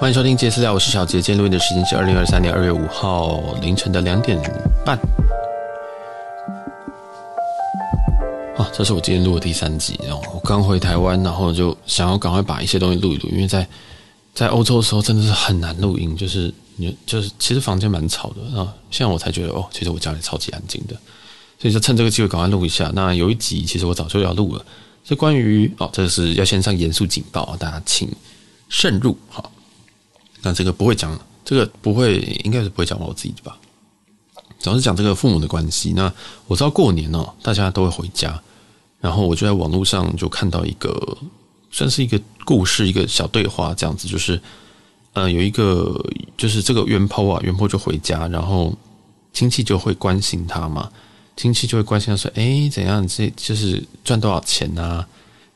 欢迎收听杰私聊，我是小杰。今天录音的时间是二零二三年二月五号凌晨的两点半。啊，这是我今天录的第三集。然后我刚回台湾，然后就想要赶快把一些东西录一录，因为在在欧洲的时候真的是很难录音，就是你就是其实房间蛮吵的。啊现在我才觉得哦，其实我家里超级安静的，所以就趁这个机会赶快录一下。那有一集其实我早就要录了，是关于哦，这是要先上严肃警报，大家请慎入。好。那这个不会讲，这个不会，应该是不会讲我自己的吧。主要是讲这个父母的关系。那我知道过年哦，大家都会回家，然后我就在网络上就看到一个，算是一个故事，一个小对话这样子，就是，呃，有一个就是这个原 PO 啊，原 PO 就回家，然后亲戚就会关心他嘛，亲戚就会关心他说，哎，怎样？这就是赚多少钱啊？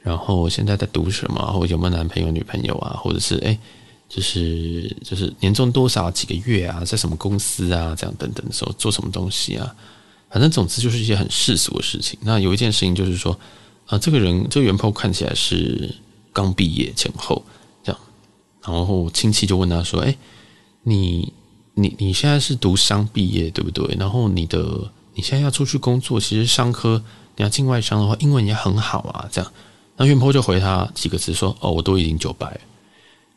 然后现在在读什么？或有没有男朋友、女朋友啊？或者是哎。就是就是年终多少几个月啊，在什么公司啊，这样等等的时候做什么东西啊，反正总之就是一些很世俗的事情。那有一件事情就是说，啊，这个人这个原 PO 看起来是刚毕业前后这样，然后亲戚就问他说：“哎，你你你现在是读商毕业对不对？然后你的你现在要出去工作，其实商科你要进外商的话，英文也很好啊。”这样，那原 PO 就回他几个字说：“哦，我都已经九百。”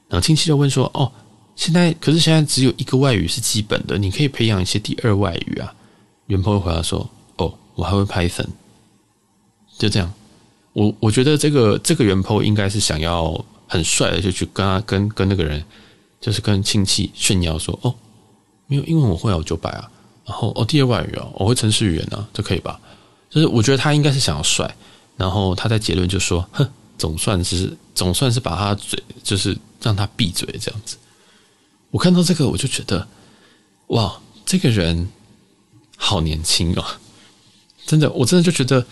然后亲戚就问说：“哦，现在可是现在只有一个外语是基本的，你可以培养一些第二外语啊。”原 PO 回答说：“哦，我还会 Python。”就这样，我我觉得这个这个原 PO 应该是想要很帅的，就去跟他跟跟那个人，就是跟亲戚炫耀说：“哦，没有英文我会有九百啊，然后哦第二外语啊，我会程式语言啊，这可以吧？”就是我觉得他应该是想要帅，然后他在结论就说：“哼。”总算是总算是把他嘴，就是让他闭嘴这样子。我看到这个，我就觉得，哇，这个人好年轻哦！真的，我真的就觉得，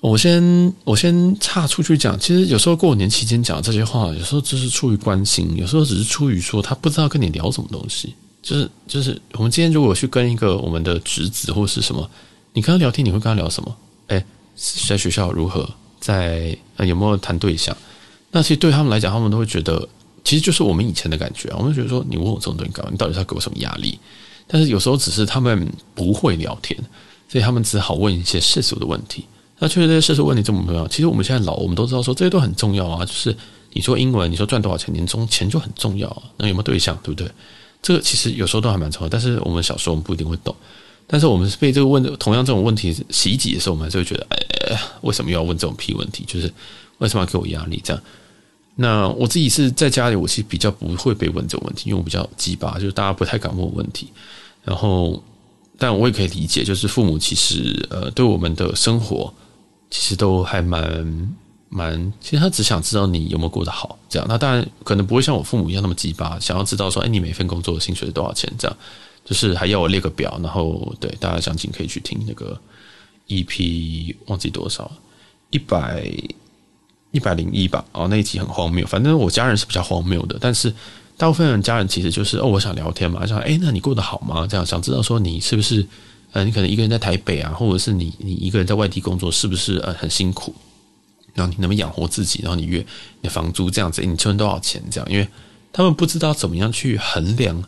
我先我先岔出去讲。其实有时候过年期间讲这些话，有时候只是出于关心，有时候只是出于说他不知道跟你聊什么东西。就是就是，我们今天如果去跟一个我们的侄子或是什么，你跟他聊天，你会跟他聊什么？哎，在学校如何？在呃有没有谈对象？那其实对他们来讲，他们都会觉得，其实就是我们以前的感觉啊。我们觉得说，你问我这种东西干嘛？你到底是要给我什么压力？但是有时候只是他们不会聊天，所以他们只好问一些世俗的问题。那确实这些世俗问题这么重要。其实我们现在老，我们都知道说这些都很重要啊。就是你说英文，你说赚多少钱，年终钱就很重要啊。那有没有对象，对不对？这个其实有时候都还蛮重要。但是我们小时候我们不一定会懂。但是我们是被这个问同样这种问题袭击的时候，我们还是会觉得，哎，为什么又要问这种屁问题？就是为什么要给我压力？这样。那我自己是在家里，我其实比较不会被问这种问题，因为我比较鸡巴，就是大家不太敢问我问题。然后，但我也可以理解，就是父母其实呃，对我们的生活其实都还蛮蛮，其实他只想知道你有没有过得好。这样，那当然可能不会像我父母一样那么鸡巴，想要知道说，哎，你每份工作的薪水是多少钱？这样。就是还要我列个表，然后对大家详情可以去听那个 EP，忘记多少，一百一百零一吧。哦，那一集很荒谬。反正我家人是比较荒谬的，但是大部分人家人其实就是哦，我想聊天嘛，想哎，那你过得好吗？这样想知道说你是不是呃，你可能一个人在台北啊，或者是你你一个人在外地工作，是不是呃很辛苦？然后你能不能养活自己？然后你月你的房租这样子，你存多少钱？这样，因为他们不知道怎么样去衡量。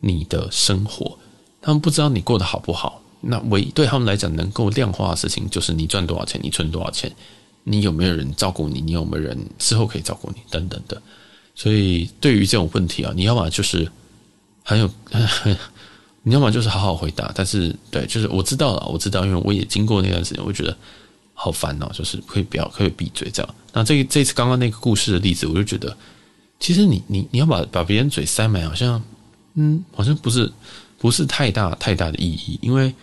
你的生活，他们不知道你过得好不好。那唯一对他们来讲，能够量化的事情就是你赚多少钱，你存多少钱，你有没有人照顾你，你有没有人之后可以照顾你，等等的。所以对于这种问题啊，你要么就是很有，你要么就是好好回答。但是对，就是我知道了，我知道，因为我也经过那段时间，我觉得好烦恼，就是可以不要，可以闭嘴这样。那这这次刚刚那个故事的例子，我就觉得，其实你你你要把把别人嘴塞满，好像。嗯，好像不是，不是太大太大的意义，因为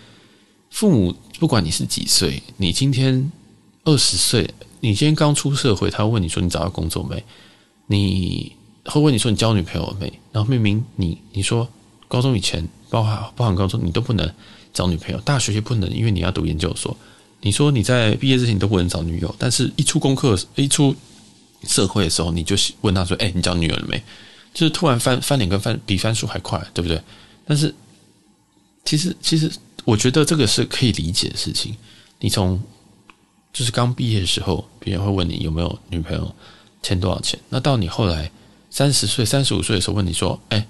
父母不管你是几岁，你今天二十岁，你今天刚出社会，他问你说你找到工作没？你会问你说你交女朋友没？然后明明你你说高中以前，包含包含高中，你都不能找女朋友，大学也不能，因为你要读研究所。你说你在毕业之前你都不能找女友，但是一出功课，一出社会的时候，你就问他说：“哎，你交女友了没？”就是突然翻翻脸跟翻比翻书还快，对不对？但是其实其实我觉得这个是可以理解的事情。你从就是刚毕业的时候，别人会问你有没有女朋友，欠多少钱？那到你后来三十岁、三十五岁的时候问你说：“哎，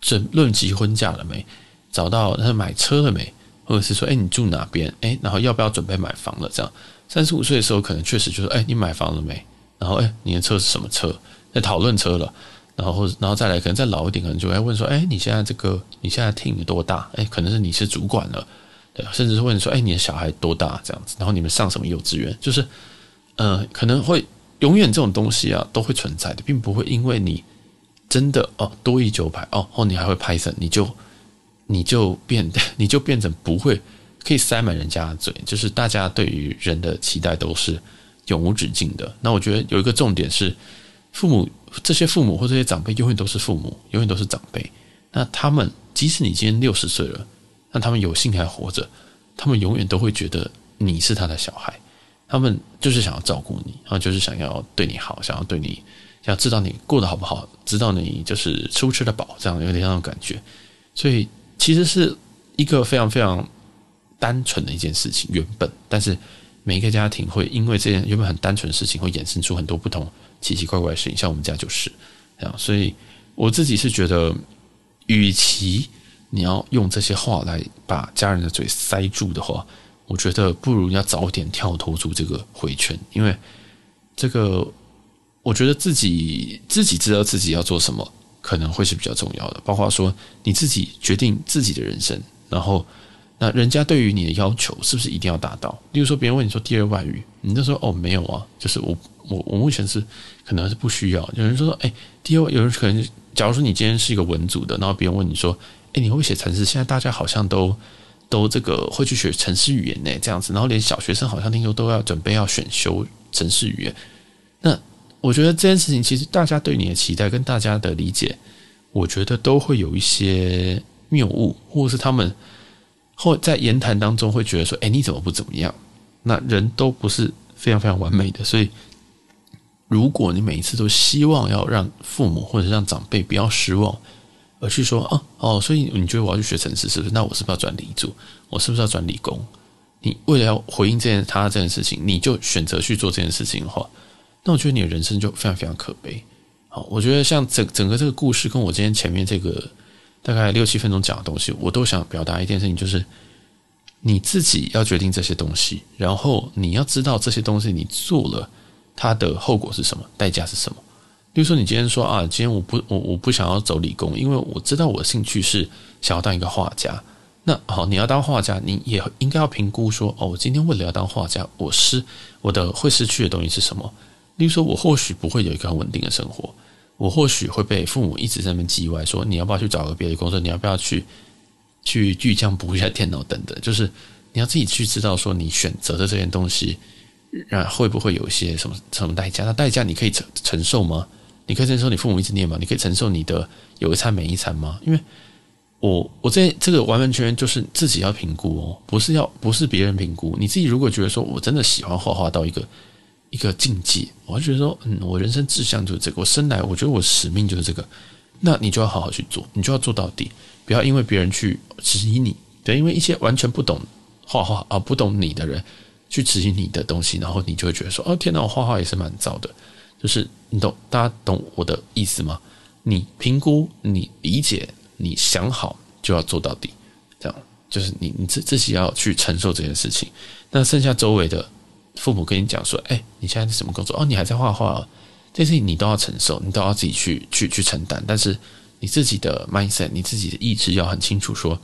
这论及婚嫁了没？找到他买车了没？或者是说，哎，你住哪边？哎，然后要不要准备买房了？这样，三十五岁的时候可能确实就是，哎，你买房了没？然后，哎，你的车是什么车？在讨论车了。然后，然后再来，可能再老一点，可能就会问说：哎，你现在这个，你现在 team 多大？哎，可能是你是主管了，对，甚至是问说：哎，你的小孩多大？这样子，然后你们上什么幼稚园？就是，呃，可能会。永远这种东西啊都会存在的，并不会因为你真的哦多一九百哦，哦你还会 Python，你就你就变 你就变成不会可以塞满人家的嘴，就是大家对于人的期待都是永无止境的。那我觉得有一个重点是，父母这些父母或这些长辈永远都是父母，永远都是长辈。那他们即使你今天六十岁了，那他们有幸还活着，他们永远都会觉得你是他的小孩。他们就是想要照顾你，然后就是想要对你好，想要对你，想要知道你过得好不好，知道你就是吃不吃得饱，这样有点那种感觉。所以其实是一个非常非常单纯的一件事情，原本，但是每一个家庭会因为这件原本很单纯的事情，会衍生出很多不同奇奇怪怪的事情。像我们家就是这样，所以我自己是觉得，与其你要用这些话来把家人的嘴塞住的话。我觉得不如要早点跳脱出这个回圈，因为这个，我觉得自己自己知道自己要做什么，可能会是比较重要的。包括说你自己决定自己的人生，然后那人家对于你的要求是不是一定要达到？例如说，别人问你说第二外语，你就说哦没有啊，就是我我我目前是可能是不需要。有人说说哎，第二有人可能，假如说你今天是一个文组的，然后别人问你说哎，你会写程式？现在大家好像都。都这个会去学程式语言呢，这样子，然后连小学生好像听说都要准备要选修程式语言。那我觉得这件事情其实大家对你的期待跟大家的理解，我觉得都会有一些谬误，或者是他们或在言谈当中会觉得说：“哎，你怎么不怎么样？”那人都不是非常非常完美的，所以如果你每一次都希望要让父母或者让长辈不要失望。而去说哦哦，所以你觉得我要去学程式是不是？那我是不是要转理组？我是不是要转理工？你为了要回应这件他这件事情，你就选择去做这件事情的话，那我觉得你的人生就非常非常可悲。好，我觉得像整整个这个故事，跟我今天前面这个大概六七分钟讲的东西，我都想表达一件事情，就是你自己要决定这些东西，然后你要知道这些东西你做了，它的后果是什么，代价是什么。比如说，你今天说啊，今天我不我我不想要走理工，因为我知道我的兴趣是想要当一个画家。那好，你要当画家，你也应该要评估说，哦，我今天为了要当画家，我失我的会失去的东西是什么？例如说，我或许不会有一个很稳定的生活，我或许会被父母一直在那边叽歪，说你要不要去找个别的工作？你要不要去去巨匠补一下电脑等等？就是你要自己去知道说，你选择的这件东西，啊，会不会有一些什么什么代价？那代价你可以承承受吗？你可以承受你父母一直念吗？你可以承受你的有一餐没一餐吗？因为我我这这个完完全全就是自己要评估哦，不是要不是别人评估。你自己如果觉得说我真的喜欢画画到一个一个境界，我就觉得说嗯，我人生志向就是这个，我生来我觉得我使命就是这个，那你就要好好去做，你就要做到底，不要因为别人去质疑你，对，因为一些完全不懂画画啊不懂你的人去质疑你的东西，然后你就会觉得说哦天哪，我画画也是蛮糟的。就是你懂，大家懂我的意思吗？你评估，你理解，你想好就要做到底，这样就是你你自自己要去承受这件事情。那剩下周围的父母跟你讲说：“哎，你现在是什么工作？哦，你还在画画，这些你都要承受，你都要自己去去去承担。但是你自己的 mindset，你自己的意志要很清楚说，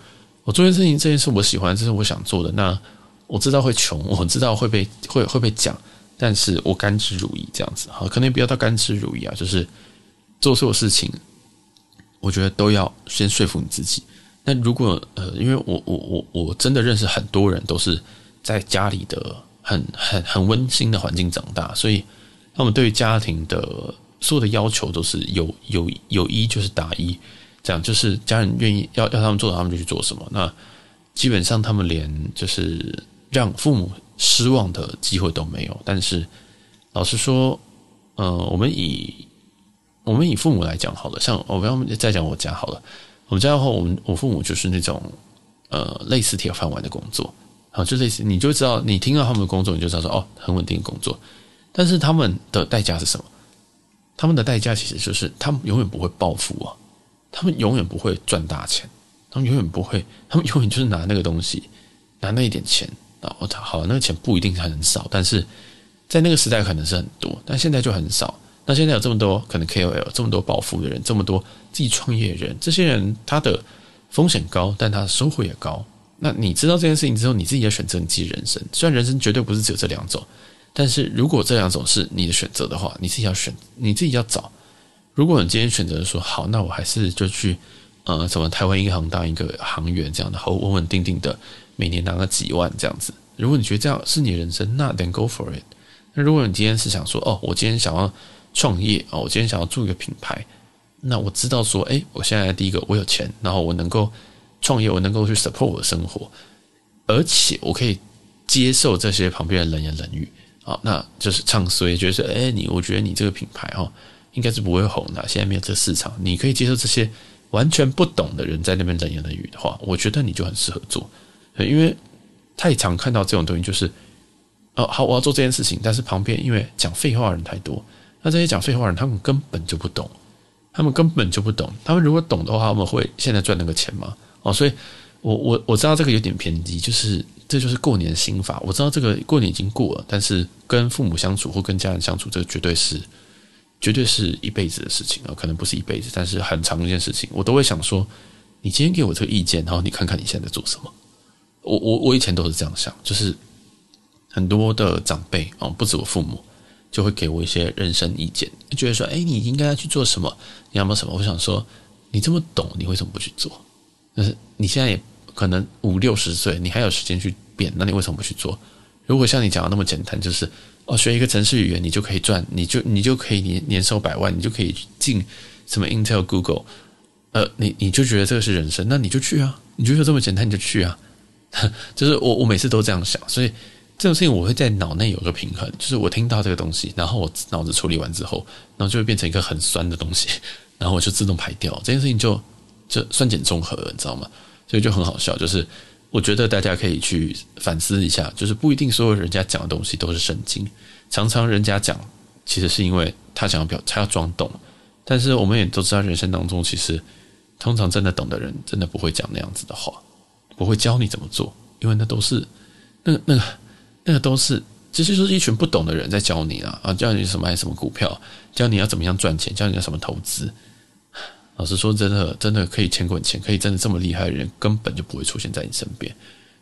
我做这件事情，这件事我喜欢，这是我想做的。那我知道会穷，我知道会被会会被讲。”但是我甘之如饴，这样子哈，可能也不要到甘之如饴啊，就是做所有事情，我觉得都要先说服你自己。那如果呃，因为我我我我真的认识很多人都是在家里的很很很温馨的环境长大，所以他们对于家庭的所有的要求都是有有有一就是打一，这样就是家人愿意要要他们做，他们就去做什么。那基本上他们连就是让父母。失望的机会都没有，但是老实说，呃，我们以我们以父母来讲好了，像我们要再讲我家好了，我们家的话，我们我父母就是那种呃类似铁饭碗的工作，好，就类似你就知道，你听到他们的工作，你就知道说哦，很稳定的工作，但是他们的代价是什么？他们的代价其实就是他们永远不会暴富啊，他们永远不会赚大钱，他们永远不会，他们永远就是拿那个东西，拿那一点钱啊，我操，好，那个钱不一定很少，但是在那个时代可能是很多，但现在就很少。那现在有这么多可能 KOL，这么多暴富的人，这么多自己创业的人，这些人他的风险高，但他的收获也高。那你知道这件事情之后，你自己要选择你自己人生。虽然人生绝对不是只有这两种，但是如果这两种是你的选择的话，你自己要选，你自己要找。如果你今天选择说好，那我还是就去呃什么台湾银行当一个行员这样的，好稳稳定定的，每年拿个几万这样子。如果你觉得这样是你人生，那 then go for it。那如果你今天是想说哦，我今天想要创业哦，我今天想要做一个品牌，那我知道说，诶，我现在第一个我有钱，然后我能够。创业，我能够去 support 我的生活，而且我可以接受这些旁边的冷言冷语啊，那就是唱衰，觉得说，哎，你我觉得你这个品牌哦，应该是不会红的，现在没有这个市场，你可以接受这些完全不懂的人在那边冷言冷语的话，我觉得你就很适合做，因为太常看到这种东西，就是哦，好，我要做这件事情，但是旁边因为讲废话的人太多，那这些讲废话的人，他们根本就不懂，他们根本就不懂，他们如果懂的话，他们会现在赚那个钱吗？哦，所以我我我知道这个有点偏激，就是这就是过年心法。我知道这个过年已经过了，但是跟父母相处或跟家人相处，这个绝对是绝对是一辈子的事情啊，可能不是一辈子，但是很长一件事情，我都会想说，你今天给我这个意见，然后你看看你现在在做什么。我我我以前都是这样想，就是很多的长辈啊，不止我父母，就会给我一些人生意见，觉得说，哎，你应该要去做什么，你要么什么？我想说，你这么懂，你为什么不去做？就是你现在也可能五六十岁，你还有时间去变，那你为什么不去做？如果像你讲的那么简单，就是哦，学一个程式语言，你就可以赚，你就你就可以年年收百万，你就可以进什么 Intel、Google，呃，你你就觉得这个是人生，那你就去啊，你就觉得这么简单，你就去啊。就是我我每次都这样想，所以这种事情我会在脑内有个平衡，就是我听到这个东西，然后我脑子处理完之后，然后就会变成一个很酸的东西，然后我就自动排掉这件事情就。就酸碱中和，你知道吗？所以就很好笑。就是我觉得大家可以去反思一下，就是不一定所有人家讲的东西都是圣经。常常人家讲，其实是因为他想要表，他要装懂。但是我们也都知道，人生当中其实通常真的懂的人，真的不会讲那样子的话，不会教你怎么做，因为那都是那那个那个都是，其实就是一群不懂的人在教你啊啊，教你什么买什么股票，教你要怎么样赚钱，教你要什么投资。老实说，真的，真的可以钱滚钱，可以真的这么厉害的人，根本就不会出现在你身边。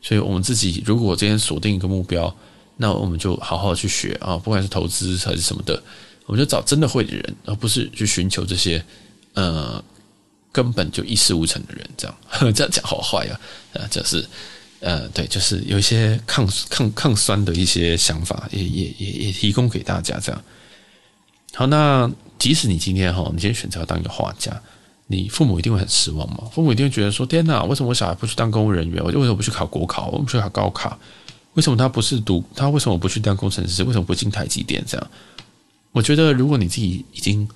所以，我们自己如果今天锁定一个目标，那我们就好好去学啊，不管是投资还是什么的，我们就找真的会的人，而不是去寻求这些呃根本就一事无成的人。这样 这样讲好坏啊，啊，就是呃，对，就是有一些抗抗抗酸的一些想法，也也也也提供给大家。这样好，那即使你今天哈，你今天选择要当一个画家。你父母一定会很失望吗？父母一定会觉得说：“天哪，为什么我小孩不去当公务人员？我为什么不去考国考？我不去考高考？为什么他不是读？他为什么不去当工程师？为什么不进台积电？”这样，我觉得如果你自己已经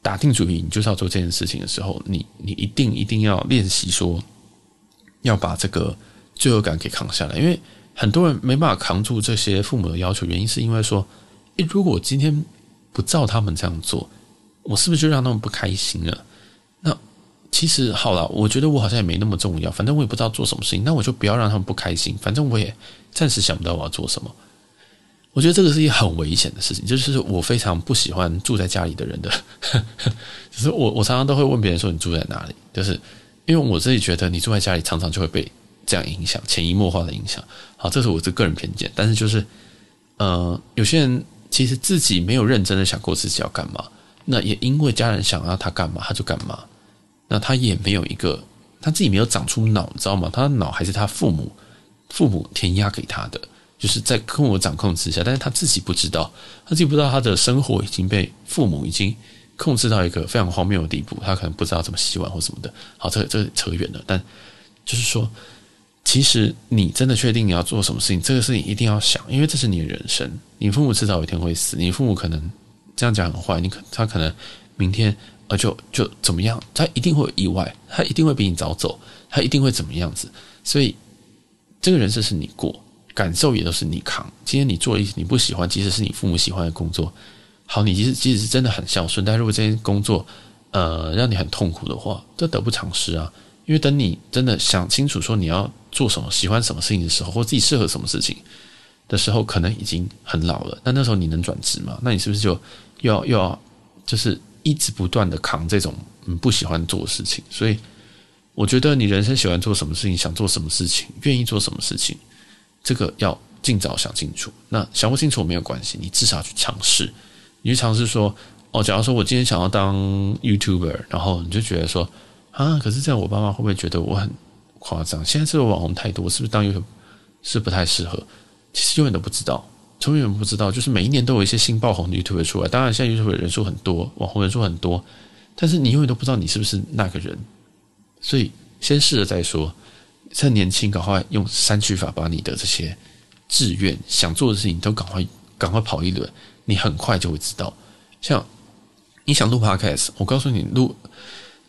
打定主意，你就是要做这件事情的时候，你你一定一定要练习说，要把这个罪恶感给扛下来。因为很多人没办法扛住这些父母的要求，原因是因为说：“诶，如果我今天不照他们这样做，我是不是就让他们不开心了？”其实好了，我觉得我好像也没那么重要，反正我也不知道做什么事情，那我就不要让他们不开心。反正我也暂时想不到我要做什么。我觉得这个是一个很危险的事情，就是我非常不喜欢住在家里的人的。就是我，我常常都会问别人说：“你住在哪里？”就是因为我自己觉得，你住在家里常常就会被这样影响，潜移默化的影响。好，这是我的个人偏见，但是就是，呃，有些人其实自己没有认真的想过自己要干嘛，那也因为家人想要他干嘛，他就干嘛。那他也没有一个，他自己没有长出脑，你知道吗？他的脑还是他父母父母填压给他的，就是在跟我掌控之下，但是他自己不知道，他自己不知道他的生活已经被父母已经控制到一个非常荒谬的地步，他可能不知道怎么洗碗或什么的。好，这这扯远了，但就是说，其实你真的确定你要做什么事情，这个事情一定要想，因为这是你的人生，你父母迟早有一天会死，你父母可能这样讲很坏，你可他可能明天。而就就怎么样？他一定会有意外，他一定会比你早走，他一定会怎么样子？所以这个人生是你过，感受也都是你扛。今天你做一你不喜欢，即使是你父母喜欢的工作，好，你即使即使是真的很孝顺，但如果这件工作呃让你很痛苦的话，这得不偿失啊。因为等你真的想清楚说你要做什么、喜欢什么事情的时候，或自己适合什么事情的时候，可能已经很老了。那那时候你能转职吗？那你是不是就又要又要就是一直不断的扛这种嗯不喜欢做的事情？所以我觉得你人生喜欢做什么事情、想做什么事情、愿意做什么事情，这个要尽早想清楚。那想不清楚没有关系，你至少去尝试。你去尝试说哦，假如说我今天想要当 YouTuber，然后你就觉得说。啊！可是这样，我爸妈会不会觉得我很夸张？现在这个网红太多，是不是当 YouTuber 是不太适合？其实永远都不知道，永远不知道。就是每一年都有一些新爆红的 YouTube 出来，当然现在 YouTube 人数很多，网红人数很多，但是你永远都不知道你是不是那个人。所以先试了再说。趁年轻，赶快用删去法把你的这些志愿、想做的事情都赶快赶快跑一轮，你很快就会知道。像你想录 Podcast，我告诉你录。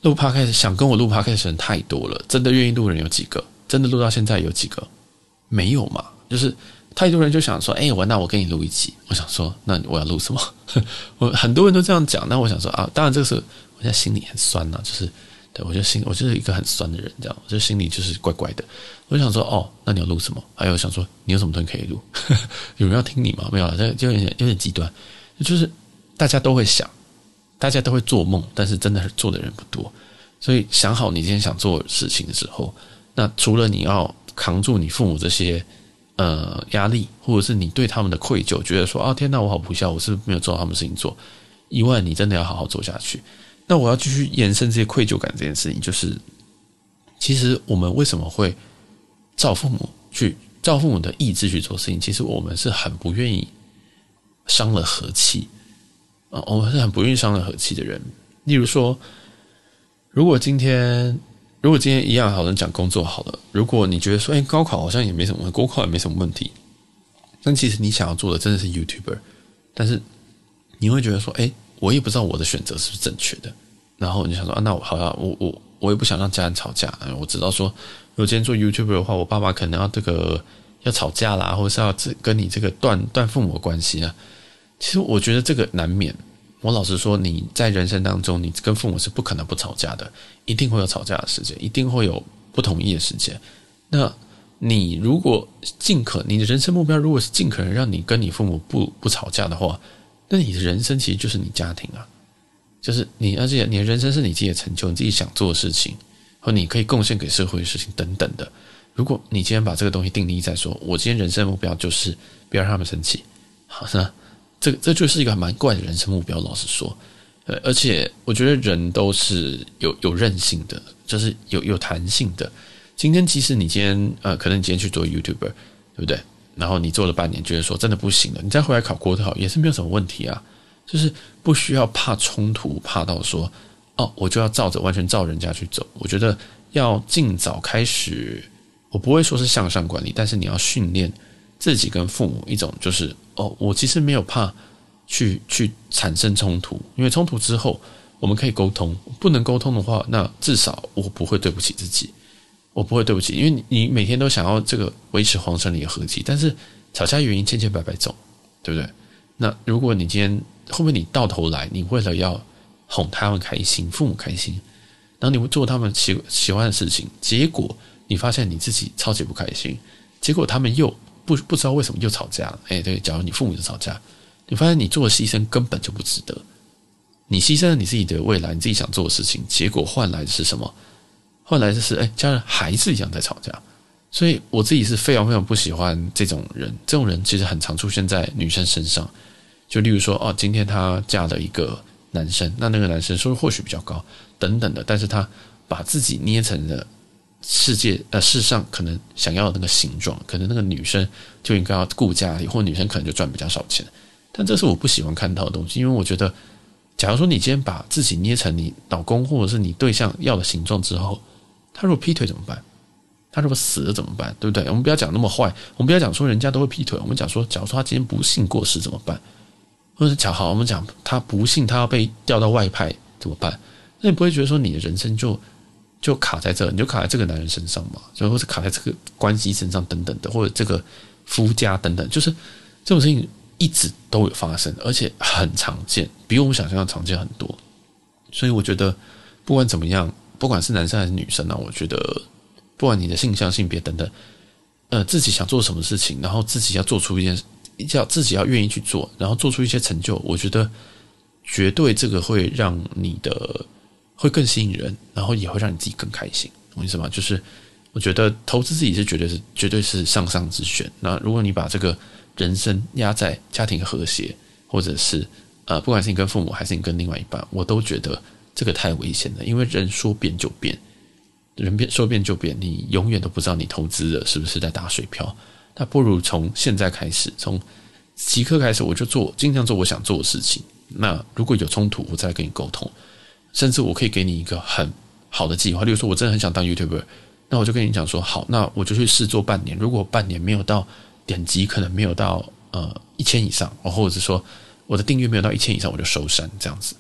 录 Podcast 想跟我录 Podcast 的人太多了，真的愿意录人有几个？真的录到现在有几个？没有嘛？就是太多人就想说，哎、我那我跟你录一集。我想说，那我要录什么？我很多人都这样讲。那我想说啊，当然这个是我现在心里很酸呐、啊，就是对我就心我就是一个很酸的人，这样，我就心里就是怪怪的。我想说，哦，那你要录什么？还有想说，你有什么东西可以录？有人要听你吗？没有了，这就有点有点极端，就是大家都会想。大家都会做梦，但是真的做的人不多。所以想好你今天想做的事情的时候，那除了你要扛住你父母这些呃压力，或者是你对他们的愧疚，觉得说啊天哪，我好不孝，我是不是没有做到他们事情做？以外，你真的要好好做下去。那我要继续延伸这些愧疚感这件事情，就是其实我们为什么会照父母去照父母的意志去做事情？其实我们是很不愿意伤了和气。啊，我们是很不愿意伤了和气的人。例如说，如果今天，如果今天一样好人讲工作好了，如果你觉得说，哎，高考好像也没什么，国考也没什么问题，但其实你想要做的真的是 YouTuber，但是你会觉得说，哎，我也不知道我的选择是不是正确的。然后你想说，啊，那我好像我我我也不想让家人吵架。我知道说，如果今天做 YouTuber 的话，我爸妈可能要这个要吵架啦，或者是要跟你这个断断父母关系啊。其实我觉得这个难免。我老实说，你在人生当中，你跟父母是不可能不吵架的，一定会有吵架的时间，一定会有不同意的时间。那你如果尽可，你的人生目标如果是尽可能让你跟你父母不不吵架的话，那你的人生其实就是你家庭啊，就是你，而且你的人生是你自己的成就，你自己想做的事情，和你可以贡献给社会的事情等等的。如果你今天把这个东西定义在说，我今天人生目标就是不要让他们生气，好，那。这这就是一个蛮怪的人生目标，老实说，呃，而且我觉得人都是有有韧性的，就是有有弹性的。今天即使你今天呃，可能你今天去做 YouTuber，对不对？然后你做了半年，觉得说真的不行了，你再回来考国考也是没有什么问题啊，就是不需要怕冲突，怕到说哦，我就要照着完全照人家去走。我觉得要尽早开始，我不会说是向上管理，但是你要训练。自己跟父母一种就是哦，我其实没有怕去去产生冲突，因为冲突之后我们可以沟通。不能沟通的话，那至少我不会对不起自己，我不会对不起，因为你每天都想要这个维持皇城里的和气，但是吵架原因千千百百种，对不对？那如果你今天后面你到头来，你为了要哄他们开心，父母开心，然后你会做他们喜喜欢的事情，结果你发现你自己超级不开心，结果他们又。不不知道为什么又吵架了？哎，对，假如你父母就吵架，你发现你做的牺牲根本就不值得，你牺牲了你自己的未来，你自己想做的事情，结果换来的是什么？换来的是哎，家人还是一样在吵架。所以我自己是非常非常不喜欢这种人。这种人其实很常出现在女生身上，就例如说，哦，今天她嫁了一个男生，那那个男生收入或许比较高，等等的，但是他把自己捏成了。世界呃，世上可能想要的那个形状，可能那个女生就应该要顾家里，或女生可能就赚比较少钱。但这是我不喜欢看到的东西，因为我觉得，假如说你今天把自己捏成你老公或者是你对象要的形状之后，他如果劈腿怎么办？他如果死了怎么办？对不对？我们不要讲那么坏，我们不要讲说人家都会劈腿，我们讲说，假如说他今天不幸过世怎么办？或者是讲好，我们讲他不幸他要被调到外派怎么办？那你不会觉得说你的人生就？就卡在这，你就卡在这个男人身上嘛，就或者卡在这个关系身上等等的，或者这个夫家等等，就是这种事情一直都有发生，而且很常见，比我们想象的常见很多。所以我觉得，不管怎么样，不管是男生还是女生呢，我觉得，不管你的性向、性别等等，呃，自己想做什么事情，然后自己要做出一件，要自己要愿意去做，然后做出一些成就，我觉得绝对这个会让你的会更吸引人，然后也会让你自己更开心。懂我意思吗？就是我觉得投资自己是绝对是绝对是上上之选。那如果你把这个人生压在家庭和谐，或者是呃，不管是你跟父母还是你跟另外一半，我都觉得这个太危险了。因为人说变就变，人变说变就变，你永远都不知道你投资的是不是在打水漂。那不如从现在开始，从即刻开始，我就做，尽量做我想做的事情。那如果有冲突，我再跟你沟通，甚至我可以给你一个很好的计划。例如说，我真的很想当 YouTuber，那我就跟你讲说，好，那我就去试做半年。如果半年没有到。点击可能没有到呃一千以上，或者是说我的订阅没有到一千以上，我就收山这样子，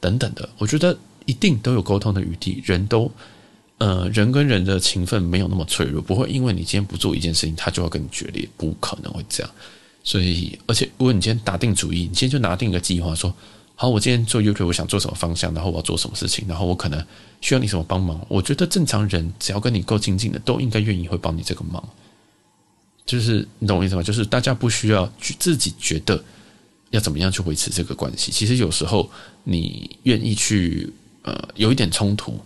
等等的。我觉得一定都有沟通的余地，人都呃人跟人的情分没有那么脆弱，不会因为你今天不做一件事情，他就要跟你决裂，不可能会这样。所以，而且如果你今天打定主意，你今天就拿定一个计划，说好，我今天做 YouTube，我想做什么方向，然后我要做什么事情，然后我可能需要你什么帮忙。我觉得正常人只要跟你够亲近的，都应该愿意会帮你这个忙。就是你懂我意思吗？就是大家不需要去自己觉得要怎么样去维持这个关系。其实有时候你愿意去呃有一点冲突，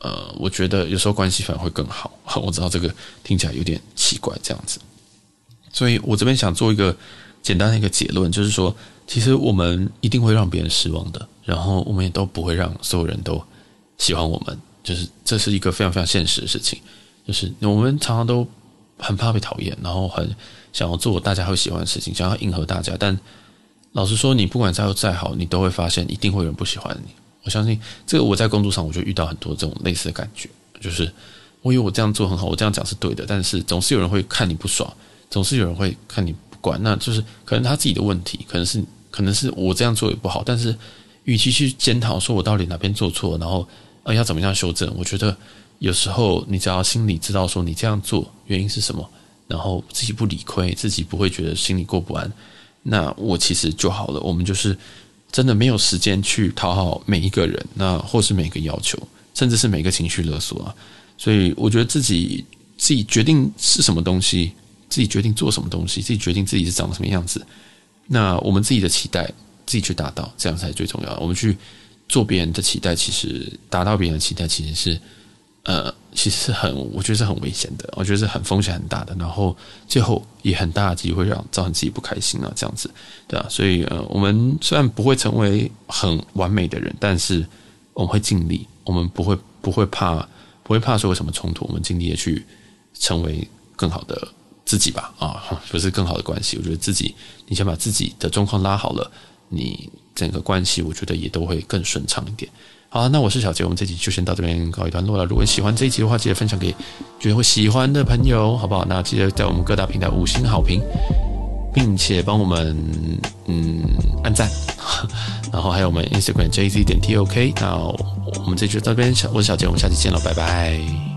呃，我觉得有时候关系反而会更好。我知道这个听起来有点奇怪，这样子。所以我这边想做一个简单的一个结论，就是说，其实我们一定会让别人失望的，然后我们也都不会让所有人都喜欢我们。就是这是一个非常非常现实的事情。就是我们常常都。很怕被讨厌，然后很想要做大家会喜欢的事情，想要迎合大家。但老实说，你不管再再好，你都会发现一定会有人不喜欢你。我相信这个，我在工作上我就遇到很多这种类似的感觉，就是我以为我这样做很好，我这样讲是对的，但是总是有人会看你不爽，总是有人会看你管。那就是可能他自己的问题，可能是可能是我这样做也不好。但是与其去检讨说我到底哪边做错，然后呃要怎么样修正，我觉得。有时候，你只要心里知道说你这样做原因是什么，然后自己不理亏，自己不会觉得心里过不安，那我其实就好了。我们就是真的没有时间去讨好每一个人，那或是每个要求，甚至是每个情绪勒索啊。所以我觉得自己自己决定是什么东西，自己决定做什么东西，自己决定自己是长什么样子。那我们自己的期待自己去达到，这样才是最重要的。我们去做别人的期待，其实达到别人的期待，其实是。呃，其实是很，我觉得是很危险的，我觉得是很风险很大的，然后最后也很大的机会让造成自己不开心啊，这样子，对啊，所以呃，我们虽然不会成为很完美的人，但是我们会尽力，我们不会不会怕，不会怕说有什么冲突，我们尽力的去成为更好的自己吧，啊，不是更好的关系，我觉得自己，你先把自己的状况拉好了，你整个关系，我觉得也都会更顺畅一点。好，那我是小杰，我们这集就先到这边告一段落了。如果喜欢这一集的话，记得分享给觉得会喜欢的朋友，好不好？那记得在我们各大平台五星好评，并且帮我们嗯按赞，然后还有我们 Instagram JZ 点 TOK。那我们这集就到这边，我是小杰，我们下期见了，拜拜。